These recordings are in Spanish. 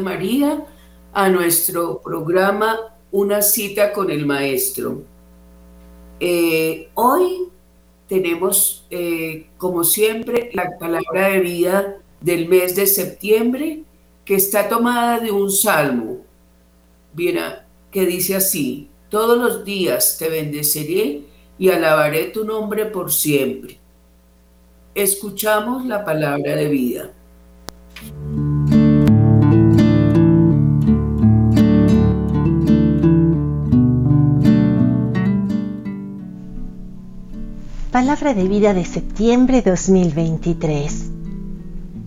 María, a nuestro programa Una cita con el Maestro. Eh, hoy tenemos, eh, como siempre, la palabra de vida del mes de septiembre, que está tomada de un salmo, que dice así, todos los días te bendeciré y alabaré tu nombre por siempre. Escuchamos la palabra de vida. Palabra de vida de septiembre 2023.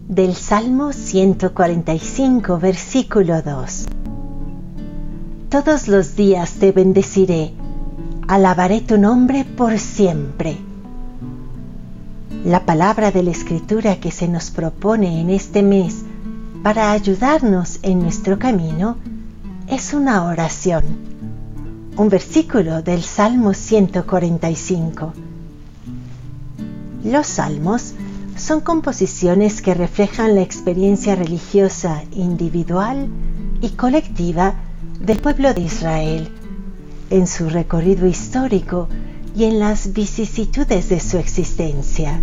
Del Salmo 145, versículo 2. Todos los días te bendeciré, alabaré tu nombre por siempre. La palabra de la escritura que se nos propone en este mes para ayudarnos en nuestro camino es una oración, un versículo del Salmo 145. Los salmos son composiciones que reflejan la experiencia religiosa individual y colectiva del pueblo de Israel en su recorrido histórico y en las vicisitudes de su existencia.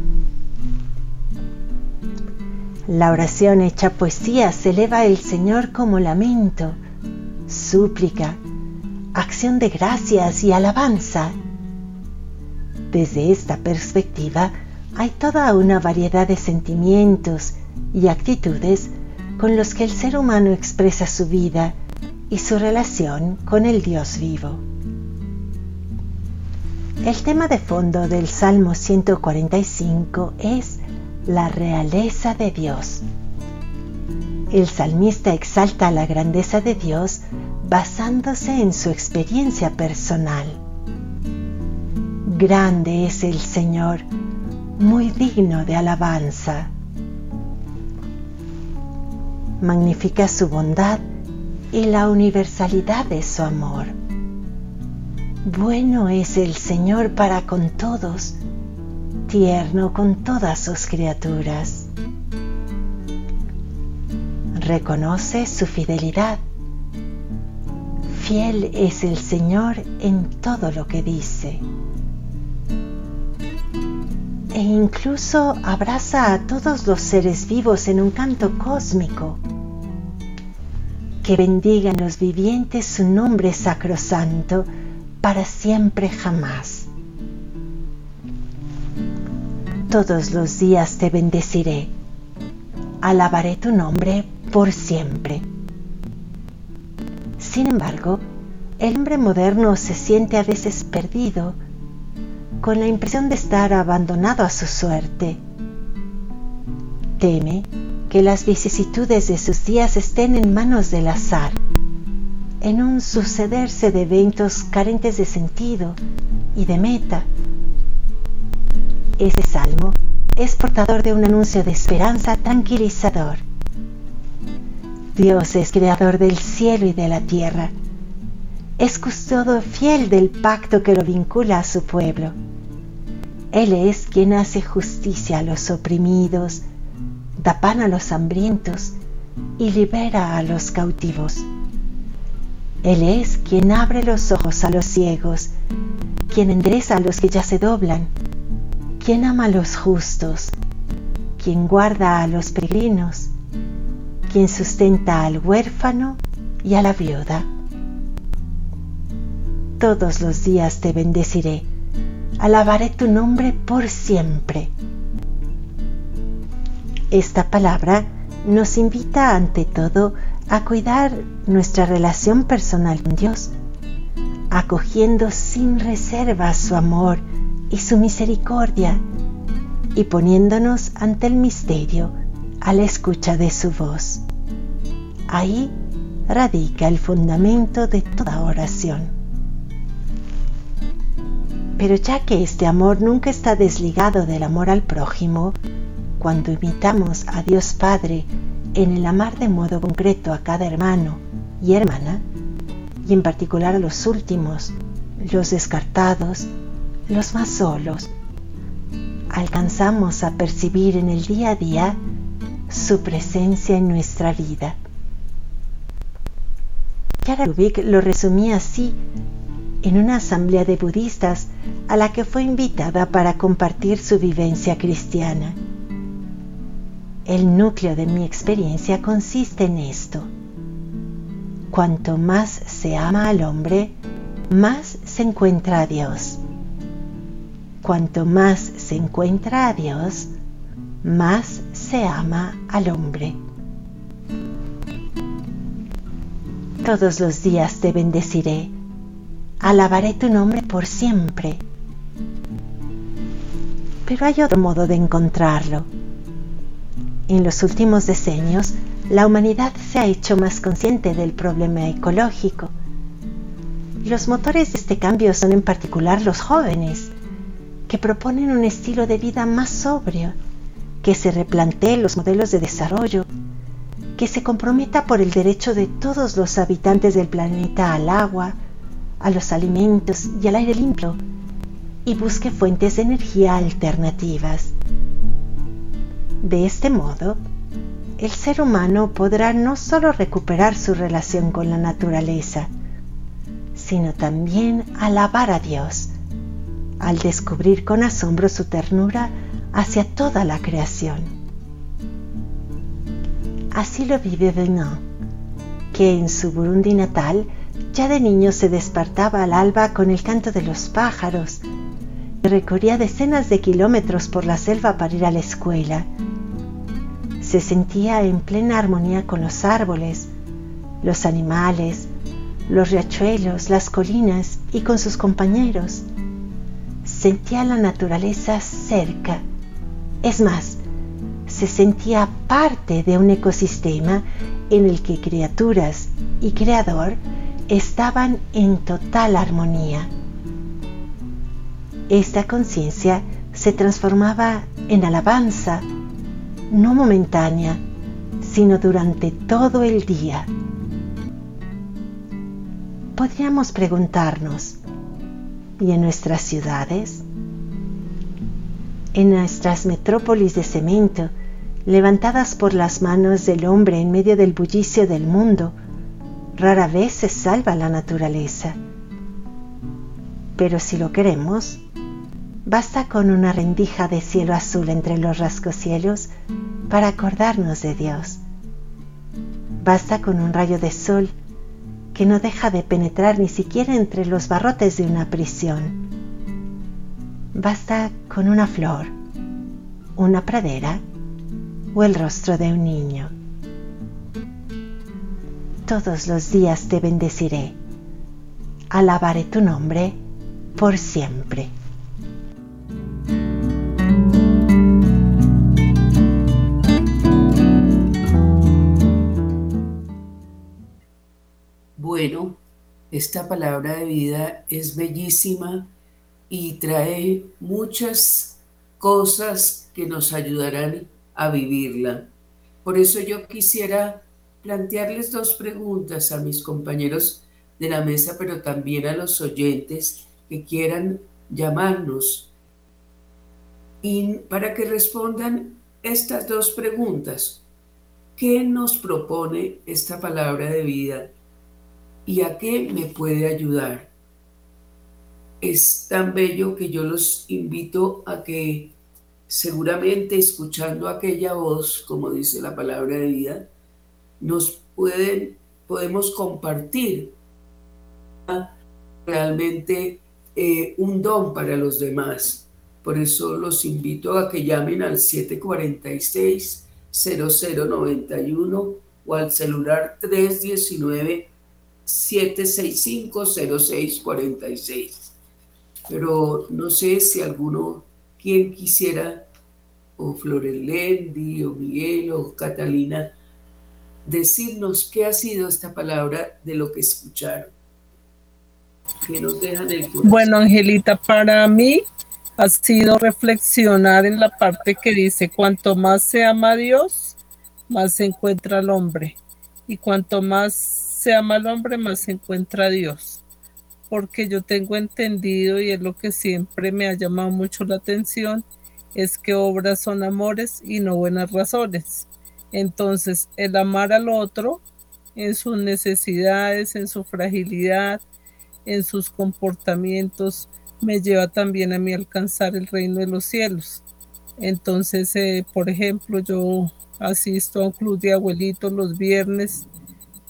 La oración hecha poesía se eleva al Señor como lamento, súplica, acción de gracias y alabanza. Desde esta perspectiva hay toda una variedad de sentimientos y actitudes con los que el ser humano expresa su vida y su relación con el Dios vivo. El tema de fondo del Salmo 145 es la realeza de Dios. El salmista exalta la grandeza de Dios basándose en su experiencia personal. Grande es el Señor, muy digno de alabanza. Magnifica su bondad y la universalidad de su amor. Bueno es el Señor para con todos, tierno con todas sus criaturas. Reconoce su fidelidad. Fiel es el Señor en todo lo que dice. E incluso abraza a todos los seres vivos en un canto cósmico. Que bendigan los vivientes su nombre sacrosanto para siempre jamás. Todos los días te bendeciré, alabaré tu nombre por siempre. Sin embargo, el hombre moderno se siente a veces perdido, con la impresión de estar abandonado a su suerte. Teme que las vicisitudes de sus días estén en manos del azar, en un sucederse de eventos carentes de sentido y de meta ese salmo es portador de un anuncio de esperanza tranquilizador. Dios es creador del cielo y de la tierra. Es custodio fiel del pacto que lo vincula a su pueblo. Él es quien hace justicia a los oprimidos, da pan a los hambrientos y libera a los cautivos. Él es quien abre los ojos a los ciegos, quien endereza a los que ya se doblan quien ama a los justos, quien guarda a los peregrinos, quien sustenta al huérfano y a la viuda. Todos los días te bendeciré, alabaré tu nombre por siempre. Esta palabra nos invita ante todo a cuidar nuestra relación personal con Dios, acogiendo sin reserva su amor, y su misericordia, y poniéndonos ante el misterio a la escucha de su voz. Ahí radica el fundamento de toda oración. Pero ya que este amor nunca está desligado del amor al prójimo, cuando imitamos a Dios Padre en el amar de modo concreto a cada hermano y hermana, y en particular a los últimos, los descartados, los más solos, alcanzamos a percibir en el día a día su presencia en nuestra vida. Yara lo resumía así en una asamblea de budistas a la que fue invitada para compartir su vivencia cristiana. El núcleo de mi experiencia consiste en esto. Cuanto más se ama al hombre, más se encuentra a Dios. Cuanto más se encuentra a Dios, más se ama al hombre. Todos los días te bendeciré, alabaré tu nombre por siempre. Pero hay otro modo de encontrarlo. En los últimos decenios, la humanidad se ha hecho más consciente del problema ecológico. Los motores de este cambio son en particular los jóvenes, que proponen un estilo de vida más sobrio, que se replantee los modelos de desarrollo, que se comprometa por el derecho de todos los habitantes del planeta al agua, a los alimentos y al aire limpio, y busque fuentes de energía alternativas. De este modo, el ser humano podrá no solo recuperar su relación con la naturaleza, sino también alabar a Dios al descubrir con asombro su ternura hacia toda la creación. Así lo vive Benin, que en su Burundi natal Ya de niño se despertaba al alba con el canto de los pájaros recorría decenas de kilómetros por la selva para ir a la escuela. Se sentía en plena armonía con los árboles, los animales, los riachuelos, las colinas y con sus compañeros. Sentía la naturaleza cerca. Es más, se sentía parte de un ecosistema en el que criaturas y creador estaban en total armonía. Esta conciencia se transformaba en alabanza, no momentánea, sino durante todo el día. Podríamos preguntarnos, ¿y en nuestras ciudades? En nuestras metrópolis de cemento, levantadas por las manos del hombre en medio del bullicio del mundo, rara vez se salva la naturaleza. Pero si lo queremos, basta con una rendija de cielo azul entre los rascacielos para acordarnos de Dios. Basta con un rayo de sol que no deja de penetrar ni siquiera entre los barrotes de una prisión. Basta con una flor, una pradera o el rostro de un niño todos los días te bendeciré. Alabaré tu nombre por siempre. Bueno, esta palabra de vida es bellísima y trae muchas cosas que nos ayudarán a vivirla. Por eso yo quisiera plantearles dos preguntas a mis compañeros de la mesa, pero también a los oyentes que quieran llamarnos y para que respondan estas dos preguntas. ¿Qué nos propone esta palabra de vida y a qué me puede ayudar? Es tan bello que yo los invito a que seguramente escuchando aquella voz, como dice la palabra de vida, nos pueden, podemos compartir realmente eh, un don para los demás. Por eso los invito a que llamen al 746-0091 o al celular 319-765-0646. Pero no sé si alguno, quien quisiera, o Florelendi, o Miguel, o Catalina, decirnos qué ha sido esta palabra de lo que escucharon. Nos Bueno, Angelita, para mí ha sido reflexionar en la parte que dice, cuanto más se ama a Dios, más se encuentra al hombre. Y cuanto más se ama al hombre, más se encuentra a Dios. Porque yo tengo entendido, y es lo que siempre me ha llamado mucho la atención, es que obras son amores y no buenas razones. Entonces, el amar al otro en sus necesidades, en su fragilidad, en sus comportamientos, me lleva también a mí alcanzar el reino de los cielos. Entonces, eh, por ejemplo, yo asisto a un club de abuelitos los viernes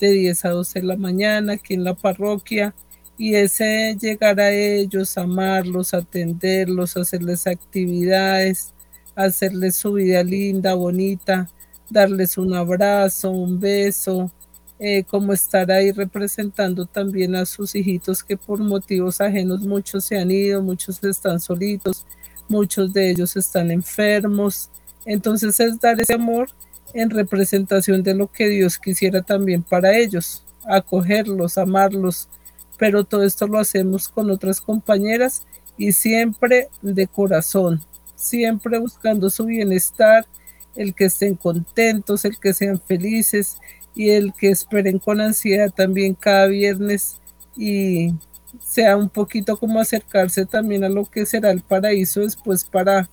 de 10 a 12 de la mañana aquí en la parroquia y ese llegar a ellos, amarlos, atenderlos, hacerles actividades, hacerles su vida linda, bonita, darles un abrazo, un beso, eh, como estar ahí representando también a sus hijitos que por motivos ajenos muchos se han ido, muchos están solitos, muchos de ellos están enfermos. Entonces es dar ese amor en representación de lo que Dios quisiera también para ellos, acogerlos, amarlos, pero todo esto lo hacemos con otras compañeras y siempre de corazón, siempre buscando su bienestar el que estén contentos, el que sean felices y el que esperen con ansiedad también cada viernes y sea un poquito como acercarse también a lo que será el paraíso después para,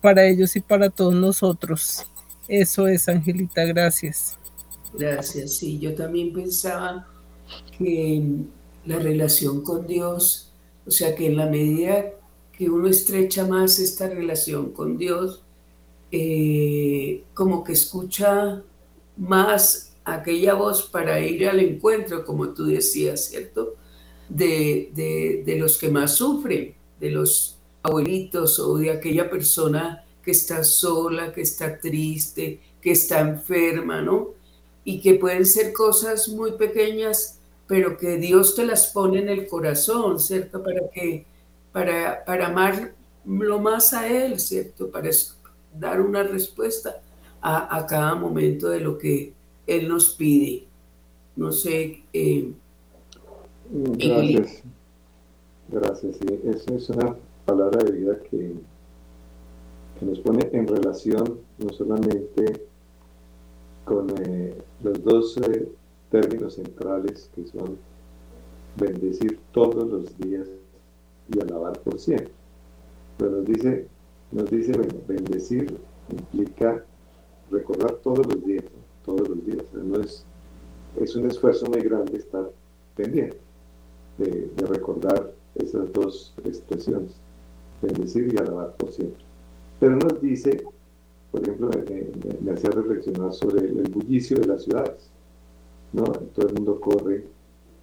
para ellos y para todos nosotros. Eso es, Angelita, gracias. Gracias, sí, yo también pensaba que la relación con Dios, o sea que en la medida que uno estrecha más esta relación con Dios, eh, como que escucha más aquella voz para ir al encuentro, como tú decías, ¿cierto? De, de los que más sufren, de los abuelitos o de aquella persona que está sola, que está triste, que está enferma, ¿no? Y que pueden ser cosas muy pequeñas, pero que Dios te las pone en el corazón, ¿cierto? Para que, para, para amar lo más a Él, ¿cierto? Para dar una respuesta a, cada momento de lo que Él nos pide. No sé. Eh, Gracias. Gracias, sí. Eso es una palabra de vida que, que nos pone en relación no solamente con eh, los dos eh, términos centrales que son bendecir todos los días y alabar por siempre. Pero nos dice, nos dice bendecir implica recordar todos los días, todos los días. no es, es un esfuerzo muy grande estar pendiente de, recordar esas dos expresiones, bendecir y alabar por siempre. Pero nos dice, por ejemplo, me, hacía reflexionar sobre el, bullicio de las ciudades. ¿no? Todo el mundo corre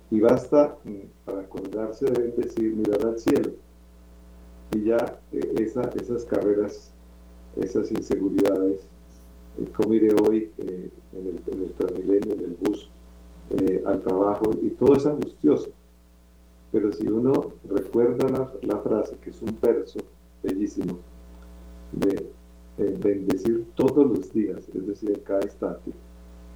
y basta mm, para acordarse de bendecir, mirar al cielo. Y ya eh, esas carreras, esas inseguridades, eh, cómo iré hoy eh, en, el, en el en el bus, al trabajo, y todo es angustioso. Pero si uno recuerda la, la frase, que es un verso bellísimo, de bendecir todos los días, es decir, cada instante,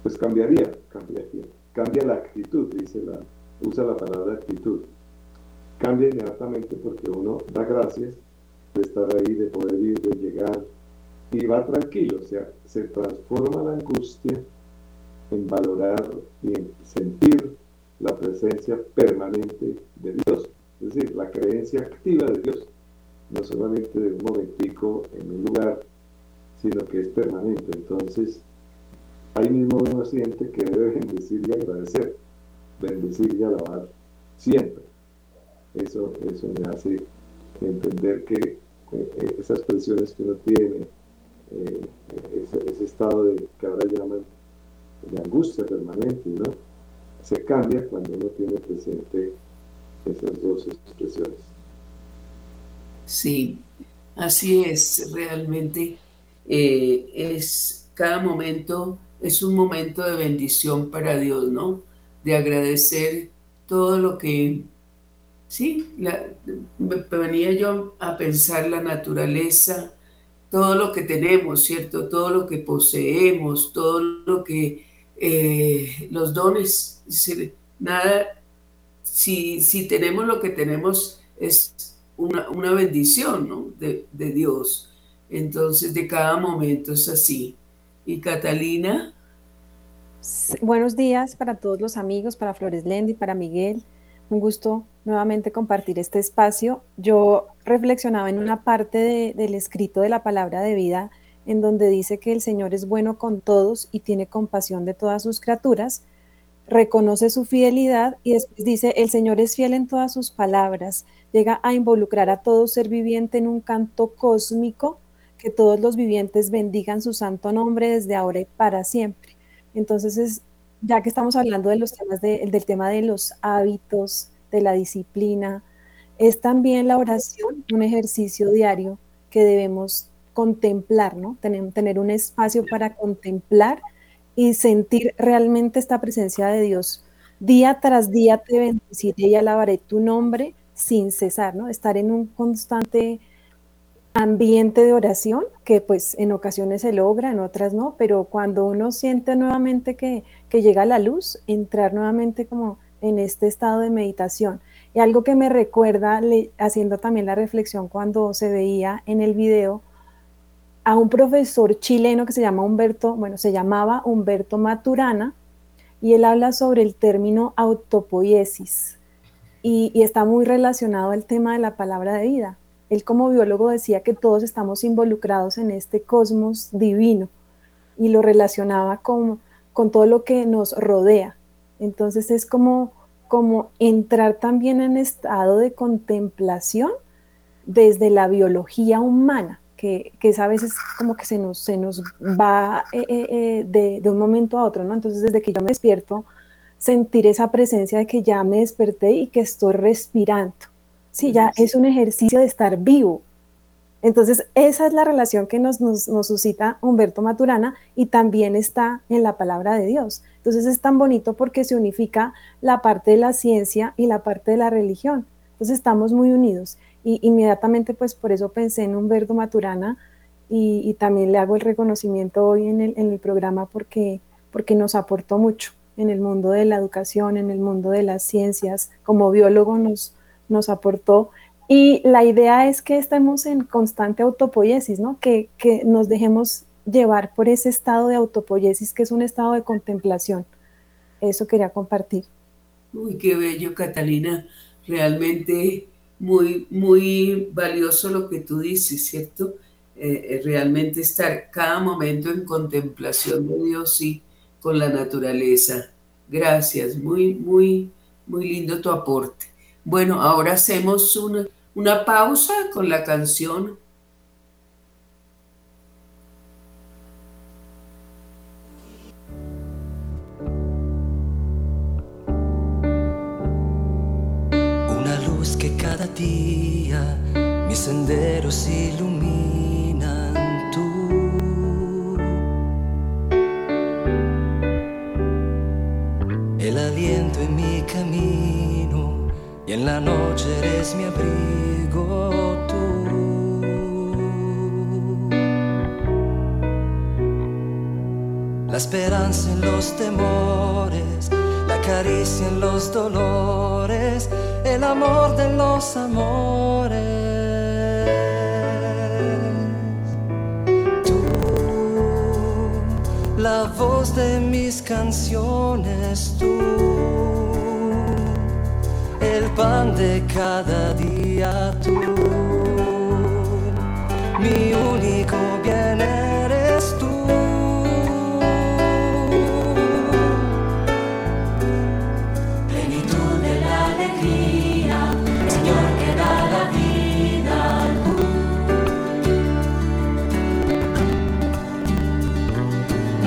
pues cambiaría, cambiaría. Cambia la actitud, dice la, usa la palabra actitud. Cambia inmediatamente porque uno da gracias de estar ahí, de poder ir, de llegar, y va tranquilo, o sea, se transforma la angustia en valorar y en sentir la presencia permanente de Dios, es decir, la creencia activa de Dios no solamente de un momentico en un lugar, sino que es permanente. Entonces, ahí mismo uno siente que debe bendecir y agradecer, bendecir y alabar siempre. Eso, eso me hace entender que eh, esas presiones que uno tiene, eh, ese, estado de, que ahora llaman de angustia permanente, ¿no? se cambia cuando uno tiene presente esas dos expresiones. Sí, así es, realmente eh, es cada momento es un momento de bendición para Dios, ¿no? De agradecer todo lo que, sí, venía yo a pensar la naturaleza, todo lo que tenemos, ¿cierto? Todo lo que poseemos, todo lo que, eh, los dones, nada, si, si tenemos lo que tenemos es una, bendición ¿no? de, Dios. Entonces, de cada momento es así. ¿Y Catalina? Buenos días para todos los amigos, para Flores Lendi, para Miguel. Un gusto nuevamente compartir este espacio. Yo reflexionaba en una parte del escrito de la palabra de vida en donde dice que el Señor es bueno con todos y tiene compasión de todas sus criaturas, reconoce su fidelidad y después dice, el Señor es fiel en todas sus palabras, llega a involucrar a todo ser viviente en un canto cósmico, que todos los vivientes bendigan su santo nombre desde ahora y para siempre. Entonces, es, ya que estamos hablando de los temas del tema de los hábitos, de la disciplina, es también la oración un ejercicio diario que debemos contemplar, ¿no? Tener, tener un espacio para contemplar y sentir realmente esta presencia de Dios. Día tras día te bendeciré y alabaré tu nombre sin cesar, ¿no? Estar en un constante ambiente de oración, que pues en ocasiones se logra, en otras no, pero cuando uno siente nuevamente que, llega la luz, entrar nuevamente como en este estado de meditación. Y algo que me recuerda, haciendo también la reflexión cuando se veía en el video, a un profesor chileno que se llama Humberto, bueno, se llamaba Humberto Maturana, y él habla sobre el término autopoiesis y, está muy relacionado al tema de la palabra de vida. Él como biólogo decía que todos estamos involucrados en este cosmos divino y lo relacionaba con, con todo lo que nos rodea. Entonces es como, como entrar también en estado de contemplación desde la biología humana, que, que es a veces como que se nos, se nos va eh, eh, eh, de, de, un momento a otro, ¿no? Entonces desde que yo me despierto, sentir esa presencia de que ya me desperté y que estoy respirando. Sí, ya es un ejercicio de estar vivo. Entonces, esa es la relación que nos, nos, nos, suscita Humberto Maturana y también está en la palabra de Dios. Entonces, es tan bonito porque se unifica la parte de la ciencia y la parte de la religión. Entonces, estamos muy unidos. Y inmediatamente, pues por eso pensé en Humberto Maturana y, y también le hago el reconocimiento hoy en el, en el programa porque, porque nos aportó mucho en el mundo de la educación, en el mundo de las ciencias, como biólogo nos, nos aportó. Y la idea es que estemos en constante autopoiesis, ¿no? Que, que nos dejemos llevar por ese estado de autopoiesis, que es un estado de contemplación. Eso quería compartir. Uy, qué bello, Catalina. Realmente muy, muy valioso lo que tú dices, ¿cierto? Eh, realmente estar cada momento en contemplación de Dios y con la naturaleza. Gracias, muy, muy, muy lindo tu aporte. Bueno, ahora hacemos una, una pausa con la canción. Una luz que cada día mis senderos iluminan tú. El aliento en mi camino y en la noche eres mi abrigo tú. La esperanza en los temores, la caricia en los dolores, el amor de los amores. Tú, la voz de mis canciones, tú el pan de cada día tú. Mi único bien eres tú. Plenitud de la alegría, Señor que da la vida.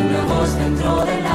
Una voz dentro del alma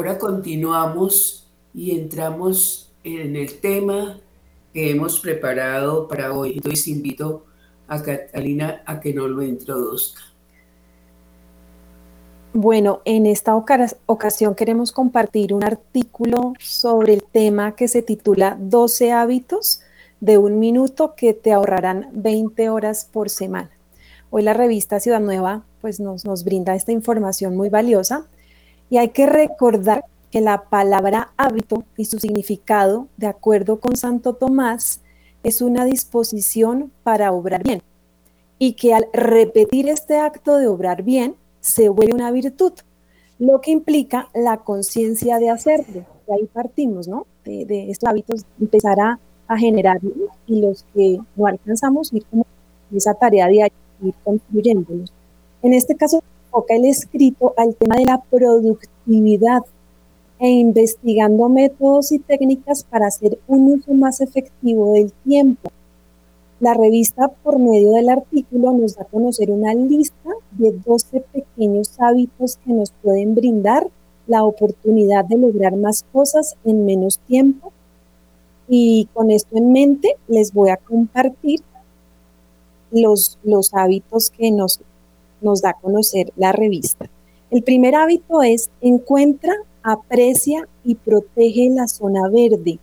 ahora continuamos y entramos en el tema que hemos preparado para hoy. Entonces invito a Catalina a que nos lo introduzca. Bueno, en esta ocasión queremos compartir un artículo sobre el tema que se titula 12 hábitos de un minuto que te ahorrarán 20 horas por semana. Hoy la revista Ciudad Nueva pues nos, nos brinda esta información muy valiosa y hay que recordar que la palabra hábito y su significado, de acuerdo con Santo Tomás, es una disposición para obrar bien y que al repetir este acto de obrar bien se vuelve una virtud, lo que implica la conciencia de hacerlo. De ahí partimos, ¿no? De, estos hábitos, empezar a, a generarlos y los que no alcanzamos ir como esa tarea de ir construyéndolos. En este caso, enfoca el escrito al tema de la productividad e investigando métodos y técnicas para hacer un uso más efectivo del tiempo. La revista, por medio del artículo, nos da a conocer una lista de 12 pequeños hábitos que nos pueden brindar la oportunidad de lograr más cosas en menos tiempo. Y con esto en mente, les voy a compartir los, los hábitos que nos, nos da a conocer la revista. El primer hábito es encuentra, aprecia y protege la zona verde.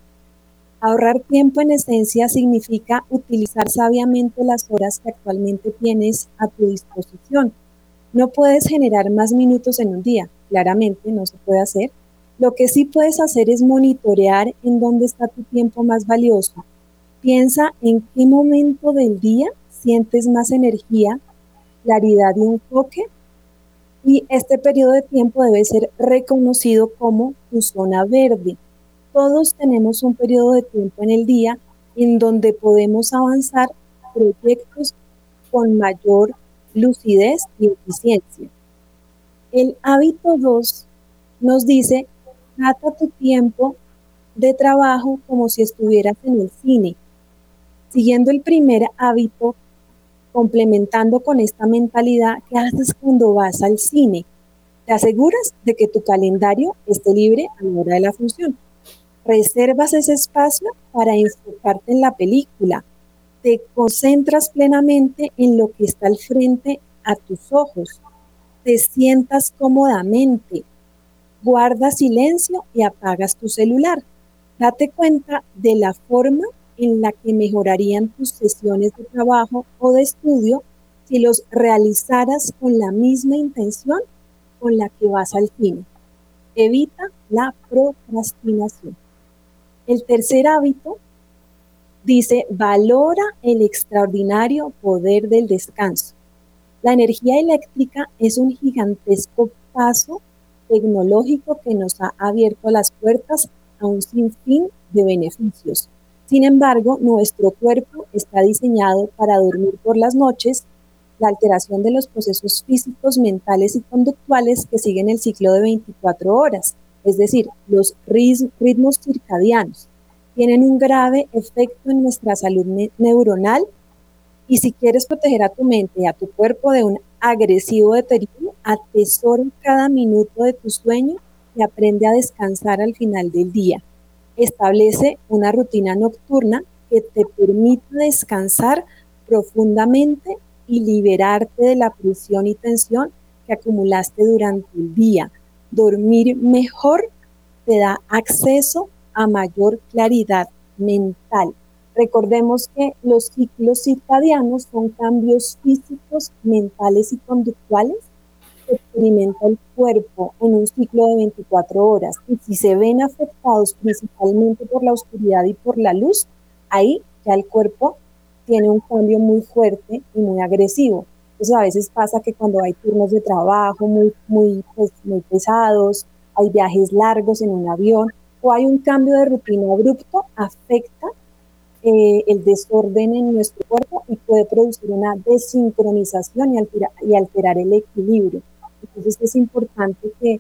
Ahorrar tiempo en esencia significa utilizar sabiamente las horas que actualmente tienes a tu disposición. No puedes generar más minutos en un día, claramente no se puede hacer. Lo que sí puedes hacer es monitorear en dónde está tu tiempo más valioso. Piensa en qué momento del día sientes más energía, claridad y enfoque. Y este periodo de tiempo debe ser reconocido como tu zona verde todos tenemos un periodo de tiempo en el día en donde podemos avanzar proyectos con mayor lucidez y eficiencia. El hábito 2 nos dice, trata tu tiempo de trabajo como si estuvieras en el cine. Siguiendo el primer hábito, complementando con esta mentalidad, ¿qué haces cuando vas al cine? Te aseguras de que tu calendario esté libre a la hora de la función reservas ese espacio para enfocarte en la película, te concentras plenamente en lo que está al frente a tus ojos, te sientas cómodamente, guardas silencio y apagas tu celular. Date cuenta de la forma en la que mejorarían tus sesiones de trabajo o de estudio si los realizaras con la misma intención con la que vas al cine. Evita la procrastinación. El tercer hábito dice, valora el extraordinario poder del descanso. La energía eléctrica es un gigantesco paso tecnológico que nos ha abierto las puertas a un sinfín de beneficios. Sin embargo, nuestro cuerpo está diseñado para dormir por las noches, la alteración de los procesos físicos, mentales y conductuales que siguen el ciclo de 24 horas es decir, los ritmos circadianos, tienen un grave efecto en nuestra salud neuronal y si quieres proteger a tu mente y a tu cuerpo de un agresivo deterioro, atesora cada minuto de tu sueño y aprende a descansar al final del día. Establece una rutina nocturna que te permita descansar profundamente y liberarte de la presión y tensión que acumulaste durante el día dormir mejor te da acceso a mayor claridad mental. Recordemos que los ciclos circadianos son cambios físicos, mentales y conductuales experimenta el cuerpo en un ciclo de 24 horas. Y si se ven afectados principalmente por la oscuridad y por la luz, ahí ya el cuerpo tiene un cambio muy fuerte y muy agresivo. Entonces a veces pasa que cuando hay turnos de trabajo muy, muy, pues, muy pesados, hay viajes largos en un avión o hay un cambio de rutina abrupto, afecta eh, el desorden en nuestro cuerpo y puede producir una desincronización y, y alterar el equilibrio. Entonces es importante que,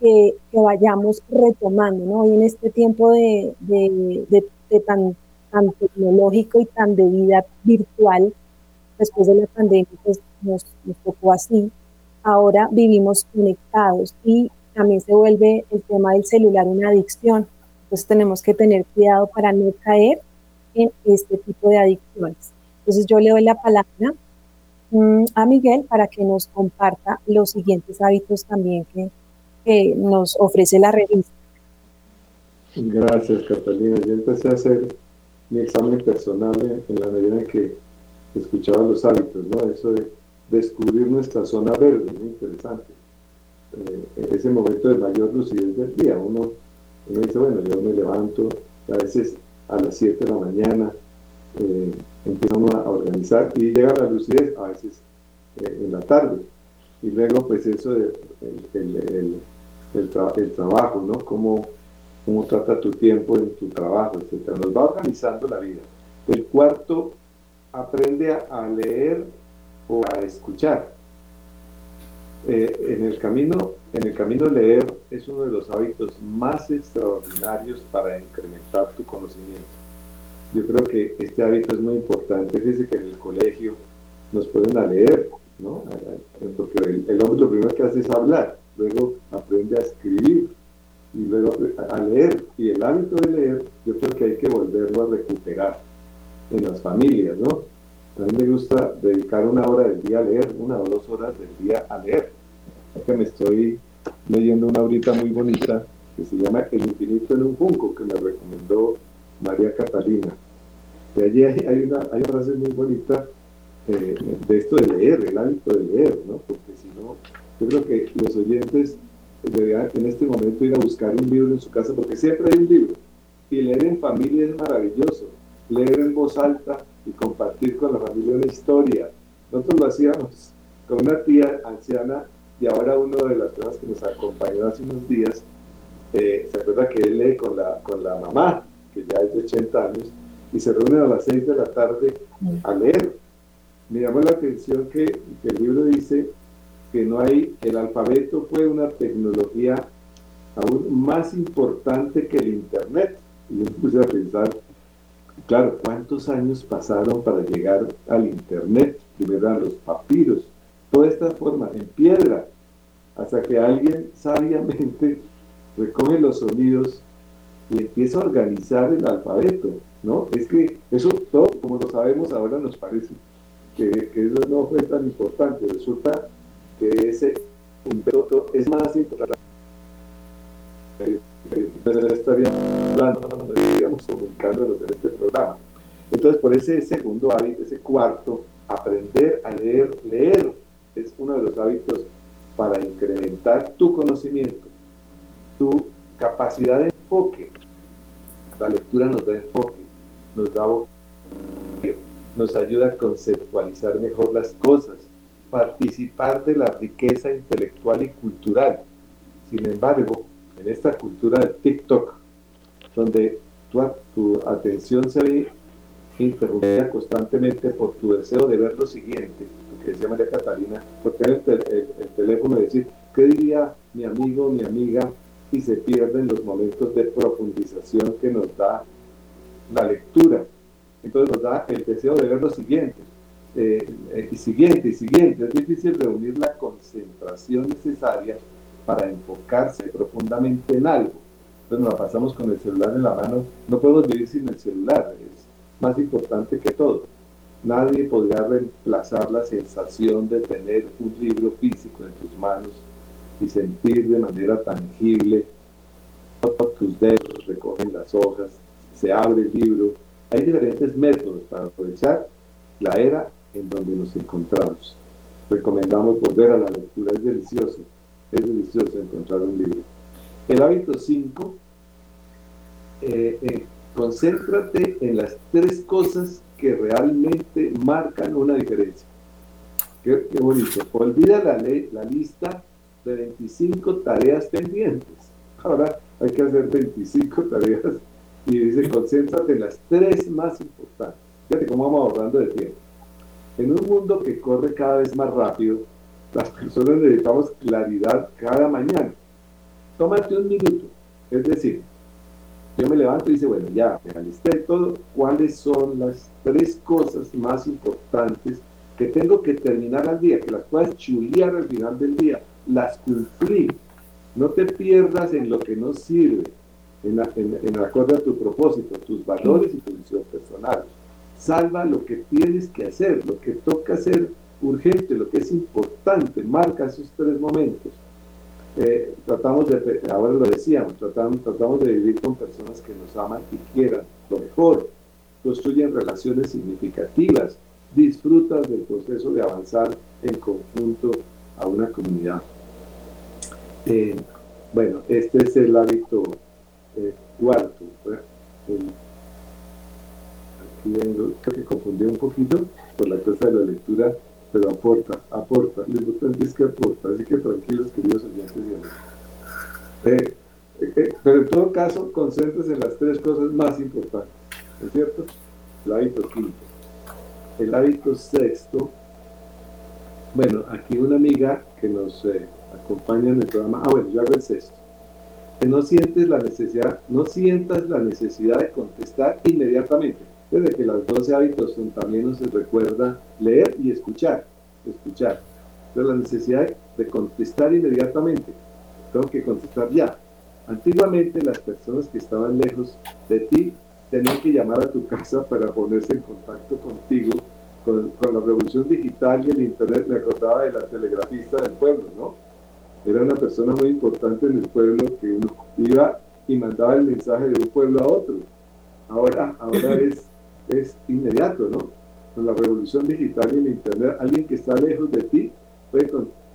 que, vayamos retomando, ¿no? Hoy en este tiempo de, de, de tan, tan tecnológico y tan de vida virtual, después de la pandemia pues nos, tocó así. Ahora vivimos conectados y también se vuelve el tema del celular una adicción. Entonces tenemos que tener cuidado para no caer en este tipo de adicciones. Entonces yo le doy la palabra a Miguel para que nos comparta los siguientes hábitos también que, nos ofrece la revista. Gracias, Catalina. Yo empecé a hacer mi examen personal en la medida en que escuchaba los hábitos, ¿no? Eso de descubrir nuestra zona verde, muy interesante. Eh, ese momento de mayor lucidez del día, uno, uno, dice, bueno, yo me levanto a veces a las 7 de la mañana, eh, empieza uno a organizar y llega la lucidez a veces eh, en la tarde. Y luego, pues eso de el, el, el, trabajo, ¿no? Cómo, cómo trata tu tiempo en tu trabajo, etc. Nos va organizando la vida. El cuarto aprende a leer o a escuchar. Eh, en, el camino, en el camino leer es uno de los hábitos más extraordinarios para incrementar tu conocimiento. Yo creo que este hábito es muy importante. Fíjese que en el colegio nos pueden a leer, ¿no? Porque el, hombre lo primero que hace es hablar, luego aprende a escribir y luego a leer. Y el hábito de leer, yo creo que hay que volverlo a recuperar en las familias, ¿no? A mí me gusta dedicar una hora del día a leer, una o dos horas del día a leer. que me estoy leyendo una horita muy bonita que se llama El infinito en un junco, que me recomendó María Catalina. De allí hay, una, hay frase muy bonita eh, de esto de leer, el hábito de leer, ¿no? Porque si no, yo creo que los oyentes deberían en este momento ir a buscar un libro en su casa, porque siempre hay un libro. Y leer en familia es maravilloso. Leer en voz alta y compartir con la familia una historia. Nosotros lo hacíamos con una tía anciana y ahora uno de las personas que nos acompañó hace unos días, eh, se acuerda que él lee con la, con la mamá, que ya es de 80 años, y se reúnen a las 6 de la tarde a leer. Me llamó la atención que, el libro dice que no hay, el alfabeto fue una tecnología aún más importante que el Internet. Y yo me puse a pensar, claro, ¿cuántos años pasaron para llegar al Internet? Primero a los papiros, toda esta forma, en piedra, hasta que alguien sabiamente recoge los sonidos y empieza a organizar el alfabeto, ¿no? Es que eso todo, como lo sabemos ahora, nos parece que, eso no fue tan importante. Resulta que ese es más importante. Este programa. Entonces, por ese segundo hábito, ese cuarto, aprender a leer, leer es uno de los hábitos para incrementar tu conocimiento, tu capacidad de enfoque. La lectura nos da enfoque, nos da nos ayuda a conceptualizar mejor las cosas, participar de la riqueza intelectual y cultural. Sin embargo, en esta cultura de TikTok, donde tu, atención se ve interrumpida constantemente por tu deseo de ver lo siguiente, lo que decía María Catalina, por tener el, el teléfono y decir, ¿qué diría mi amigo, mi amiga? Y se pierden los momentos de profundización que nos da la lectura. Entonces nos da el deseo de ver lo siguiente, eh, eh, y siguiente, y siguiente. Es difícil reunir la concentración necesaria para enfocarse profundamente en algo. Entonces nos la pasamos con el celular en la mano. No podemos vivir sin el celular, es más importante que todo. Nadie podría reemplazar la sensación de tener un libro físico en tus manos y sentir de manera tangible tus dedos recogen las hojas, se abre el libro, hay diferentes métodos para aprovechar la era en donde nos encontramos. Recomendamos volver a la lectura, es delicioso, es delicioso encontrar un libro. El hábito 5, eh, eh, concéntrate en las tres cosas que realmente marcan una diferencia. Qué, bonito. Olvida la, ley, la lista de 25 tareas pendientes. Ahora hay que hacer 25 tareas y dice, concéntrate en las tres más importantes. Fíjate cómo vamos ahorrando de tiempo. En un mundo que corre cada vez más rápido, las personas necesitamos claridad cada mañana. Tómate un minuto. Es decir, yo me levanto y dice, bueno, ya, me alisté todo. ¿Cuáles son las tres cosas más importantes que tengo que terminar al día? Que las puedas chulear al final del día. Las cumplí. No te pierdas en lo que no sirve en, en, acuerdo a tu propósito, tus valores y tu visión personal. Salva lo que tienes que hacer, lo que toca hacer urgente, lo que es importante, marca esos tres momentos. Eh, tratamos de, ahora lo decíamos, tratamos, tratamos de vivir con personas que nos aman y quieran lo mejor, construyen relaciones significativas, disfrutas del proceso de avanzar en conjunto a una comunidad. Eh, bueno, este es el hábito eh, cuarto. aquí vengo, creo que confundí un poquito por la cosa de la lectura, pero aporta, aporta. Lo importante es que aporta, así que tranquilos, queridos oyentes eh, eh, pero en todo caso, concéntrese en las tres cosas más importantes, ¿no es cierto? El hábito quinto. El hábito sexto, bueno, aquí una amiga que nos acompaña en el programa, ah, bueno, yo hago el sexto no sientes la necesidad, no sientas la necesidad de contestar inmediatamente. Desde que las 12 hábitos son, también nos recuerda leer y escuchar, escuchar. Entonces la necesidad de contestar inmediatamente. Tengo que contestar ya. Antiguamente las personas que estaban lejos de ti tenían que llamar a tu casa para ponerse en contacto contigo. Con, con la revolución digital y el internet me acordaba de la telegrafista del pueblo, ¿no? Era una persona muy importante en el pueblo que uno iba y mandaba el mensaje de un pueblo a otro. ahora, ahora es, es inmediato, ¿no? Con la revolución digital y el Internet, alguien que está lejos de ti puede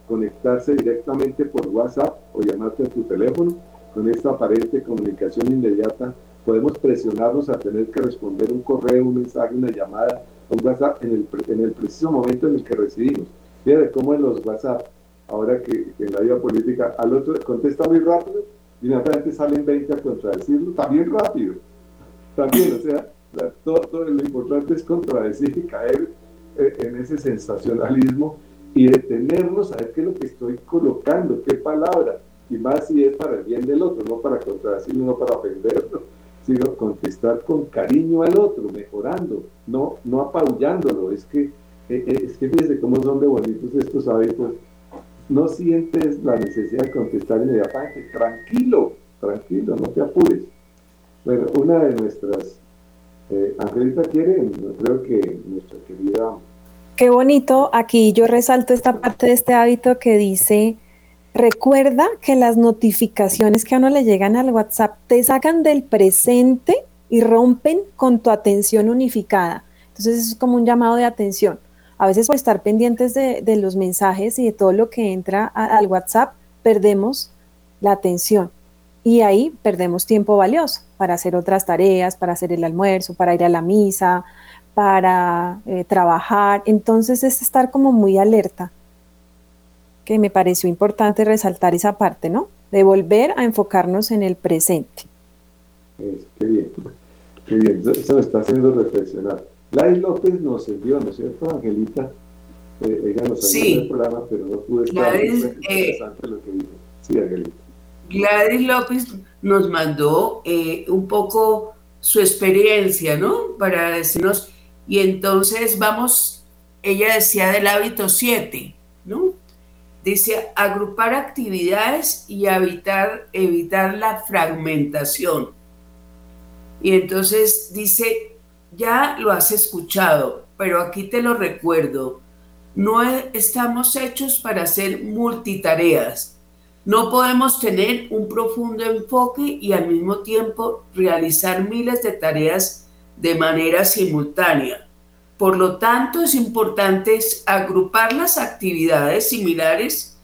conectarse directamente por WhatsApp o llamarte a tu teléfono. Con esta aparente comunicación inmediata podemos presionarnos a tener que responder un correo, un mensaje, una llamada, un WhatsApp en el, en el preciso momento en el que recibimos. Fíjate cómo en los WhatsApp, ahora que, en la vida política, al otro contesta muy rápido, y inmediatamente salen 20 a contradecirlo, también rápido. También, o sea, todo, lo importante es contradecir y caer eh, en ese sensacionalismo y detenernos a ver qué es lo que estoy colocando, qué palabra, y más si es para el bien del otro, no para contradecirlo, no para ofenderlo, sino contestar con cariño al otro, mejorando, no, no. Es que, eh, eh, es que fíjese cómo son de bonitos estos hábitos. No sientes la necesidad de contestar inmediatamente, tranquilo, tranquilo, no te apures. Bueno, una de nuestras, eh, Angelita quiere, creo que nuestra querida Qué bonito. Aquí yo resalto esta parte de este hábito que dice, recuerda que las notificaciones que a uno le llegan al WhatsApp te sacan del presente y rompen con tu atención unificada. Entonces es como un llamado de atención. A veces por estar pendientes de, los mensajes y de todo lo que entra al WhatsApp, perdemos la atención y ahí perdemos tiempo valioso para hacer otras tareas, para hacer el almuerzo, para ir a la misa, para eh, trabajar. Entonces es estar como muy alerta, que me pareció importante resaltar esa parte, ¿no? De volver a enfocarnos en el presente. qué bien, qué bien, eso me está haciendo reflexionar. Lai López nos envió, ¿no es cierto, Angelita? Eh, ella nos sí. el programa, pero no pude estar. Gladys, eh, interesante lo que dijo. Sí, Angelita. Gladys López nos mandó un poco su experiencia, ¿no? Para decirnos y entonces vamos, ella decía del hábito 7, ¿no? Dice agrupar actividades y evitar, evitar la fragmentación. Y entonces dice, ya lo has escuchado, pero aquí te lo recuerdo, no estamos hechos para hacer multitareas. No podemos tener un profundo enfoque y al mismo tiempo realizar miles de tareas de manera simultánea. Por lo tanto, es importante agrupar las actividades similares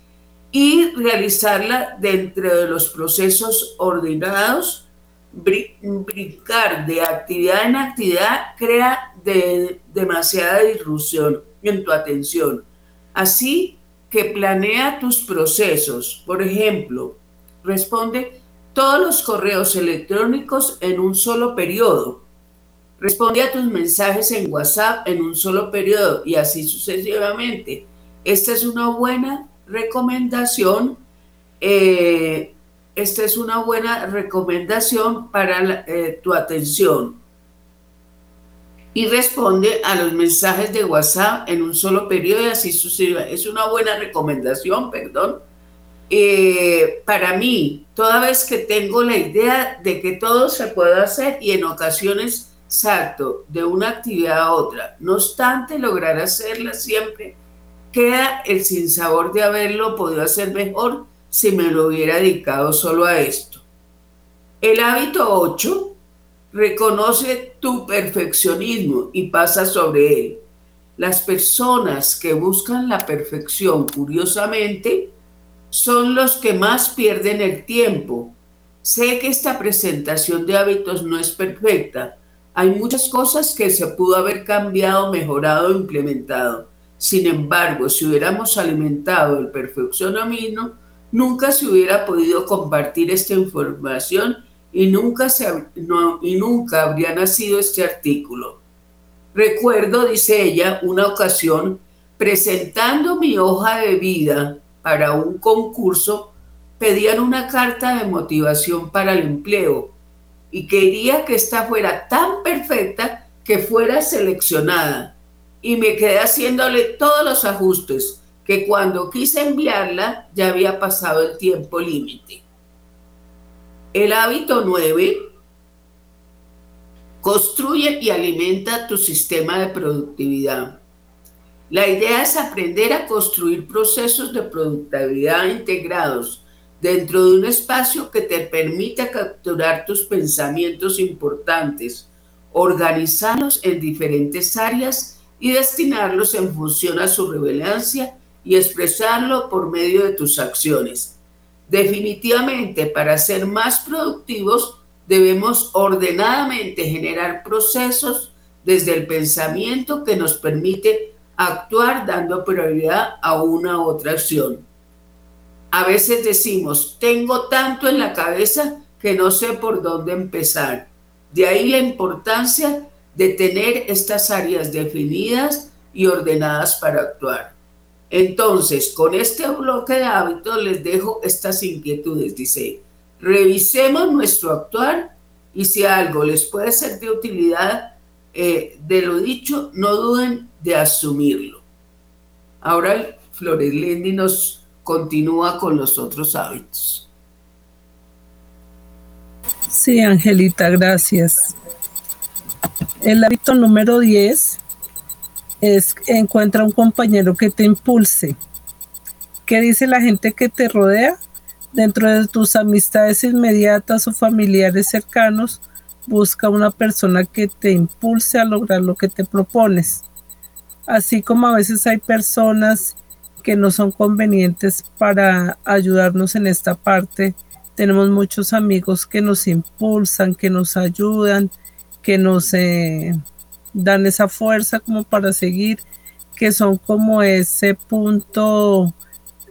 y realizarla dentro de los procesos ordenados. Brincar de actividad en actividad crea demasiada disrupción en tu atención. Así que planea tus procesos. Por ejemplo, responde todos los correos electrónicos en un solo periodo Responde a tus mensajes en WhatsApp en un solo periodo y así sucesivamente. Esta es una buena recomendación. Eh, esta es una buena recomendación para eh, tu atención. Y responde a los mensajes de WhatsApp en un solo periodo y así sucesivamente. Es una buena recomendación, perdón. Eh, para mí, toda vez que tengo la idea de que todo se puede hacer y en ocasiones salto de una actividad a otra. No obstante, lograr hacerla siempre queda el sinsabor de haberlo podido hacer mejor si me lo hubiera dedicado solo a esto. El hábito 8 reconoce tu perfeccionismo y pasa sobre él. Las personas que buscan la perfección, curiosamente, son los que más pierden el tiempo. Sé que esta presentación de hábitos no es perfecta, hay muchas cosas que se pudo haber cambiado, mejorado, implementado. Sin embargo, si hubiéramos alimentado el perfeccionamiento, nunca se hubiera podido compartir esta información y nunca, se, y nunca habría nacido este artículo. Recuerdo, dice ella, una ocasión presentando mi hoja de vida para un concurso, pedían una carta de motivación para el empleo y quería que esta fuera tan perfecta que fuera seleccionada. Y me quedé haciéndole todos los ajustes, que cuando quise enviarla ya había pasado el tiempo límite. El hábito 9 construye y alimenta tu sistema de productividad. La idea es aprender a construir procesos de productividad integrados dentro de un espacio que te permita capturar tus pensamientos importantes, organizarlos en diferentes áreas y destinarlos en función a su relevancia y expresarlo por medio de tus acciones. Definitivamente, para ser más productivos, debemos ordenadamente generar procesos desde el pensamiento que nos permite actuar dando prioridad a una u otra acción. A veces decimos, tengo tanto en la cabeza que no sé por dónde empezar. De ahí la importancia de tener estas áreas definidas y ordenadas para actuar. Entonces, con este bloque de hábitos les dejo estas inquietudes. Dice, revisemos nuestro actuar y si algo les puede ser de utilidad eh, de lo dicho, no duden de asumirlo. Ahora Flores Lendi nos continúa con los otros hábitos. Sí, Angelita, gracias. El hábito número 10 es encuentra un compañero que te impulse. ¿Qué dice la gente que te rodea? Dentro de tus amistades inmediatas o familiares cercanos, busca una persona que te impulse a lograr lo que te propones. Así como a veces hay personas que no son convenientes para ayudarnos en esta parte, tenemos muchos amigos que nos impulsan, que nos ayudan, que nos eh, dan esa fuerza como para seguir, que son como ese punto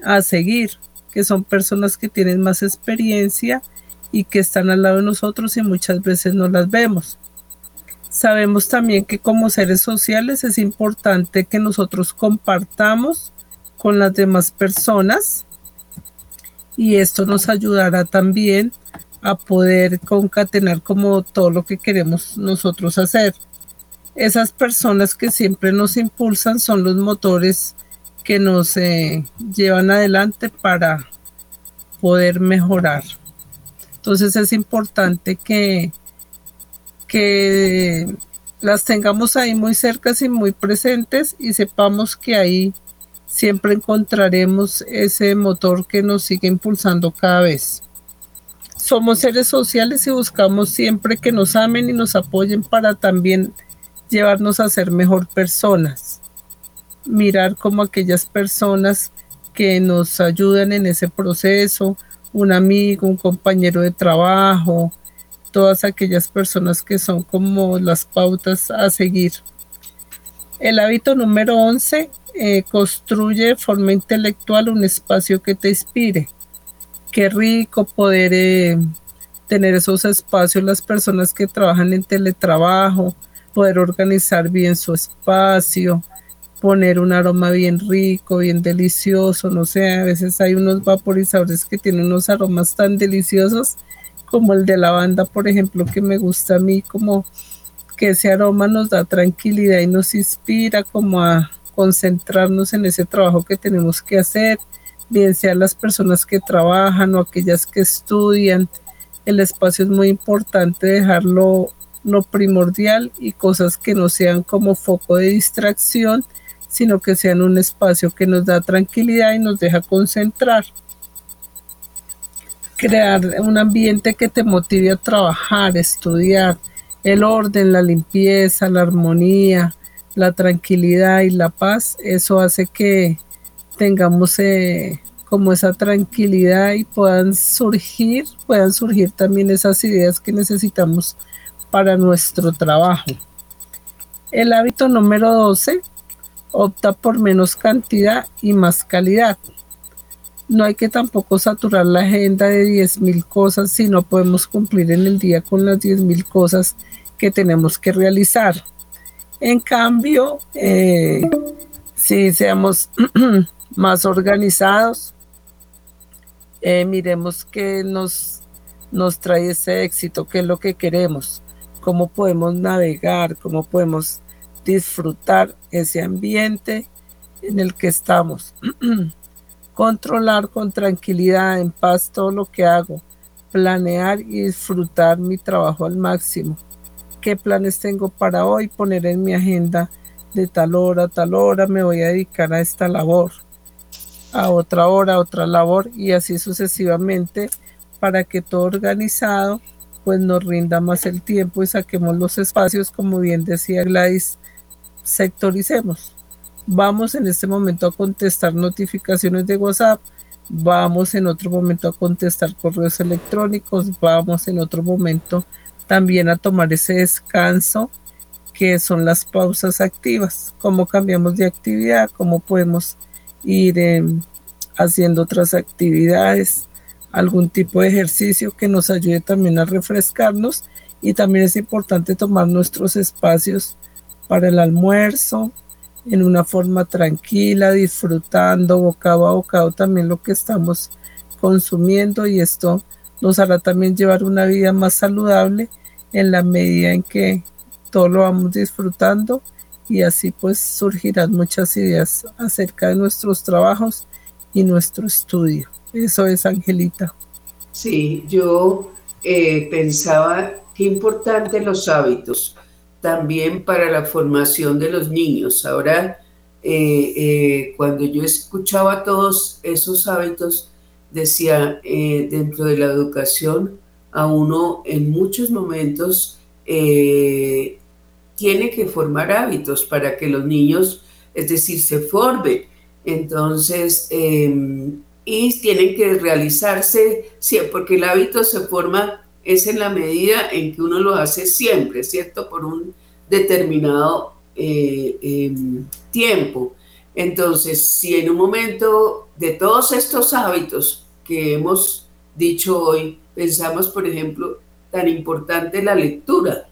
a seguir, que son personas que tienen más experiencia y que están al lado de nosotros y muchas veces no las vemos. Sabemos también que como seres sociales es importante que nosotros compartamos con las demás personas y esto nos ayudará también a poder concatenar como todo lo que queremos nosotros hacer. Esas personas que siempre nos impulsan son los motores que nos eh, llevan adelante para poder mejorar. Entonces es importante que, que las tengamos ahí muy cercas y muy presentes y sepamos que ahí siempre encontraremos ese motor que nos sigue impulsando cada vez. Somos seres sociales y buscamos siempre que nos amen y nos apoyen para también llevarnos a ser mejor personas. Mirar como aquellas personas que nos ayudan en ese proceso, un amigo, un compañero de trabajo, todas aquellas personas que son como las pautas a seguir. El hábito número 11, eh, construye de forma intelectual un espacio que te inspire. Qué rico poder eh, tener esos espacios, las personas que trabajan en teletrabajo, poder organizar bien su espacio, poner un aroma bien rico, bien delicioso, no sé, a veces hay unos vaporizadores que tienen unos aromas tan deliciosos como el de lavanda, por ejemplo, que me gusta a mí, como que ese aroma nos da tranquilidad y nos inspira como a concentrarnos en ese trabajo que tenemos que hacer, bien sean las personas que trabajan o aquellas que estudian. El espacio es muy importante dejarlo lo primordial y cosas que no sean como foco de distracción sino que sean un espacio que nos da tranquilidad y nos deja concentrar. Crear un ambiente que te motive a trabajar, estudiar, el orden, la limpieza, la armonía, la tranquilidad y la paz, eso hace que tengamos eh, como esa tranquilidad y puedan surgir, puedan surgir también esas ideas que necesitamos para nuestro trabajo. El hábito número 12 opta por menos cantidad y más calidad. No hay que tampoco saturar la agenda de 10.000 cosas si no podemos cumplir en el día con las 10.000 cosas que tenemos que realizar. En cambio, eh, si seamos más organizados, eh, miremos qué nos, nos trae ese éxito, qué es lo que queremos, cómo podemos navegar, cómo podemos disfrutar ese ambiente en el que estamos. Controlar con tranquilidad, en paz todo lo que hago. Planear y disfrutar mi trabajo al máximo. ¿Qué planes tengo para hoy? Poner en mi agenda de tal hora tal hora me voy a dedicar a esta labor. A otra hora, a otra labor y así sucesivamente para que todo organizado pues nos rinda más el tiempo y saquemos los espacios, como bien decía Gladys, sectoricemos. Vamos en este momento a contestar notificaciones de WhatsApp, vamos en otro momento a contestar correos electrónicos, vamos en otro momento también a tomar ese descanso que son las pausas activas, cómo cambiamos de actividad, cómo podemos ir em, haciendo otras actividades, algún tipo de ejercicio que nos ayude también a refrescarnos y también es importante tomar nuestros espacios para el almuerzo en una forma tranquila, disfrutando bocado a bocado también lo que estamos consumiendo y esto nos hará también llevar una vida más saludable en la medida en que todo lo vamos disfrutando y así pues surgirán muchas ideas acerca de nuestros trabajos y nuestro estudio. Eso es, Angelita. Sí, yo eh, pensaba qué importante los hábitos también para la formación de los niños. Ahora, eh, eh, cuando yo escuchaba todos esos hábitos, decía, dentro de la educación, a uno en muchos momentos tiene que formar hábitos para que los niños, es decir, se formen. Entonces, em, y tienen que realizarse, porque el hábito se forma es en la medida en que uno lo hace siempre, ¿cierto? Por un determinado eh, em, tiempo. Entonces, si en un momento de todos estos hábitos que hemos dicho hoy, pensamos, por ejemplo, tan importante la lectura,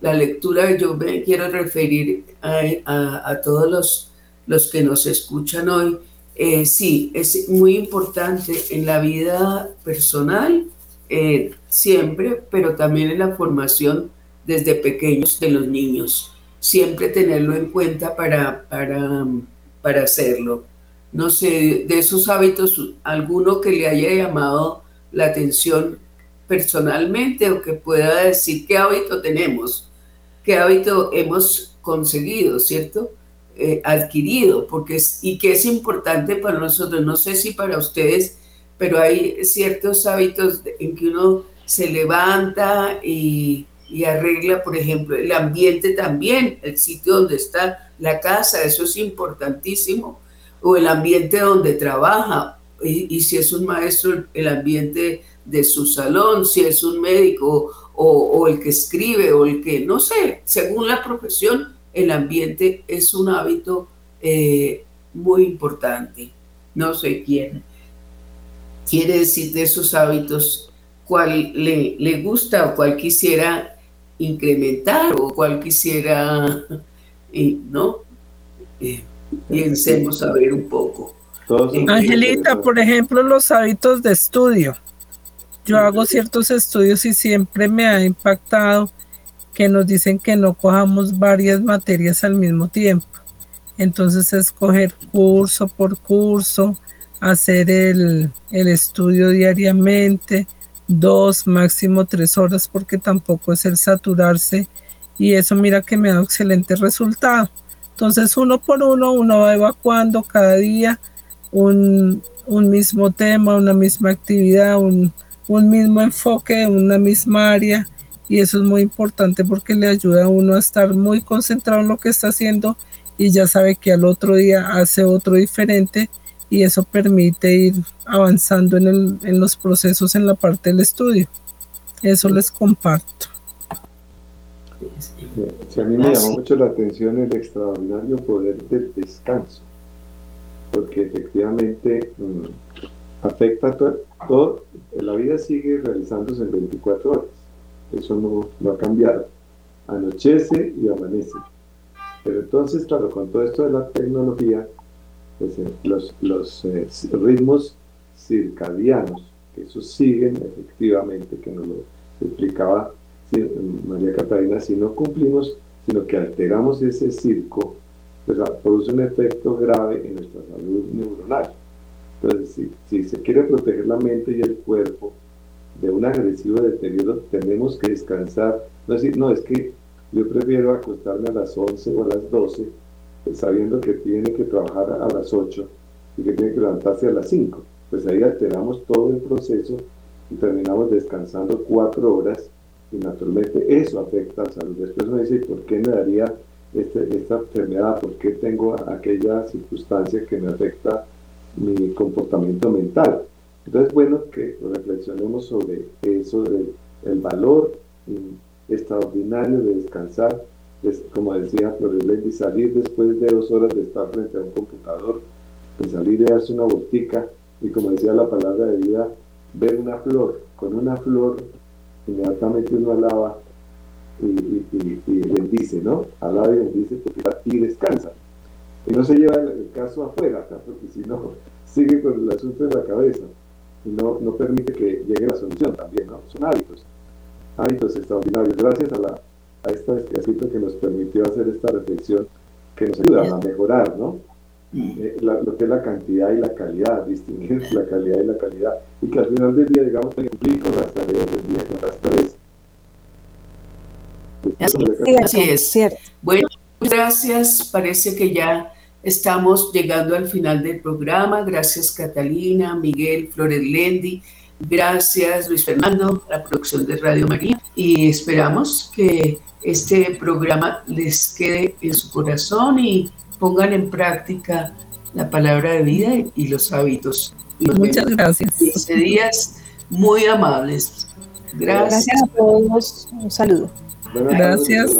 la lectura, yo me quiero referir a, todos los, los, que nos escuchan hoy. Eh, sí, es muy importante en la vida personal, eh, siempre, pero también en la formación desde pequeños de los niños. Siempre tenerlo en cuenta para, para, para hacerlo. No sé, de esos hábitos, alguno que le haya llamado la atención personalmente o que pueda decir qué hábito tenemos qué hábito hemos conseguido, ¿cierto? Eh, adquirido, porque es, y que es importante para nosotros, no sé si para ustedes, pero hay ciertos hábitos en que uno se levanta y, y arregla, por ejemplo, el ambiente también, el sitio donde está la casa, eso es importantísimo, o el ambiente donde trabaja, y, y si es un maestro, el ambiente de su salón, si es un médico o, el que escribe o el que, no sé, según la profesión, el ambiente es un hábito eh, muy importante. No sé quién quiere decir de esos hábitos cuál le, le gusta o cuál quisiera incrementar o cuál quisiera, eh, ¿no? Eh, pensemos a ver un poco. Angelita, por ejemplo, los hábitos de estudio yo hago ciertos estudios y siempre me ha impactado que nos dicen que no cojamos varias materias al mismo tiempo. Entonces escoger curso por curso, hacer el, estudio diariamente, dos, máximo tres horas, porque tampoco es el saturarse. Y eso mira que me da excelente resultado. Entonces uno por uno, uno va evacuando cada día un, un mismo tema, una misma actividad, un, un mismo enfoque, una misma área y eso es muy importante porque le ayuda a uno a estar muy concentrado en lo que está haciendo y ya sabe que al otro día hace otro diferente y eso permite ir avanzando en, el, en los procesos en la parte del estudio. Eso les comparto. a mí me llamó mucho la atención el extraordinario poder del descanso, porque efectivamente mm, afecta a todo, todo, la vida sigue realizándose en 24 horas. Eso no, ha cambiado. Anochece y amanece. Pero entonces, claro, con todo esto de la tecnología, pues, eh, los, los eh, ritmos circadianos, que eso siguen efectivamente, que nos lo explicaba María Catalina, si no cumplimos, sino que alteramos ese circo, pues ah, produce un efecto grave en nuestra salud neuronal. Entonces, si, se quiere proteger la mente y el cuerpo de un agresivo deterioro, tenemos que descansar. No decir, no, es que yo prefiero acostarme a las 11 o a las 12, pues, sabiendo que tiene que trabajar a las 8 y que tiene que levantarse a las 5. Pues ahí alteramos todo el proceso y terminamos descansando cuatro horas y naturalmente eso afecta a la salud. Después me dice, ¿por qué me daría este, esta enfermedad? ¿Por qué tengo aquella circunstancia que me afecta mi comportamiento mental? Entonces, bueno, que reflexionemos sobre eso, del el valor extraordinario de descansar, como decía Flores Lady, salir después de dos horas de estar frente a un computador, de salir y darse una botica, y como decía la palabra de vida, ver una flor, con una flor inmediatamente uno alaba y, bendice, ¿no? Alaba y bendice y descansa. Y no se lleva el, caso afuera, porque si no, sigue con el asunto en la cabeza no, no permite que llegue la solución también, ¿no? Son hábitos, hábitos extraordinarios. Gracias a, la, a este escrito que nos permitió hacer esta reflexión que nos ayuda a mejorar, ¿no? Eh, lo que es la cantidad y la calidad, distinguir la calidad y la calidad, y que al final del día, digamos, cumplir con las tareas del día, con las tareas. Así es. Cierto. Bueno, gracias. Parece que ya estamos llegando al final del programa. Gracias, Catalina, Miguel, Flores Lendi. Gracias, Luis Fernando, la producción de Radio María. Y esperamos que este programa les quede en su corazón y pongan en práctica la palabra de vida y los hábitos. Muchas gracias. 15 días muy amables. Gracias. Gracias a todos. Un saludo. Gracias.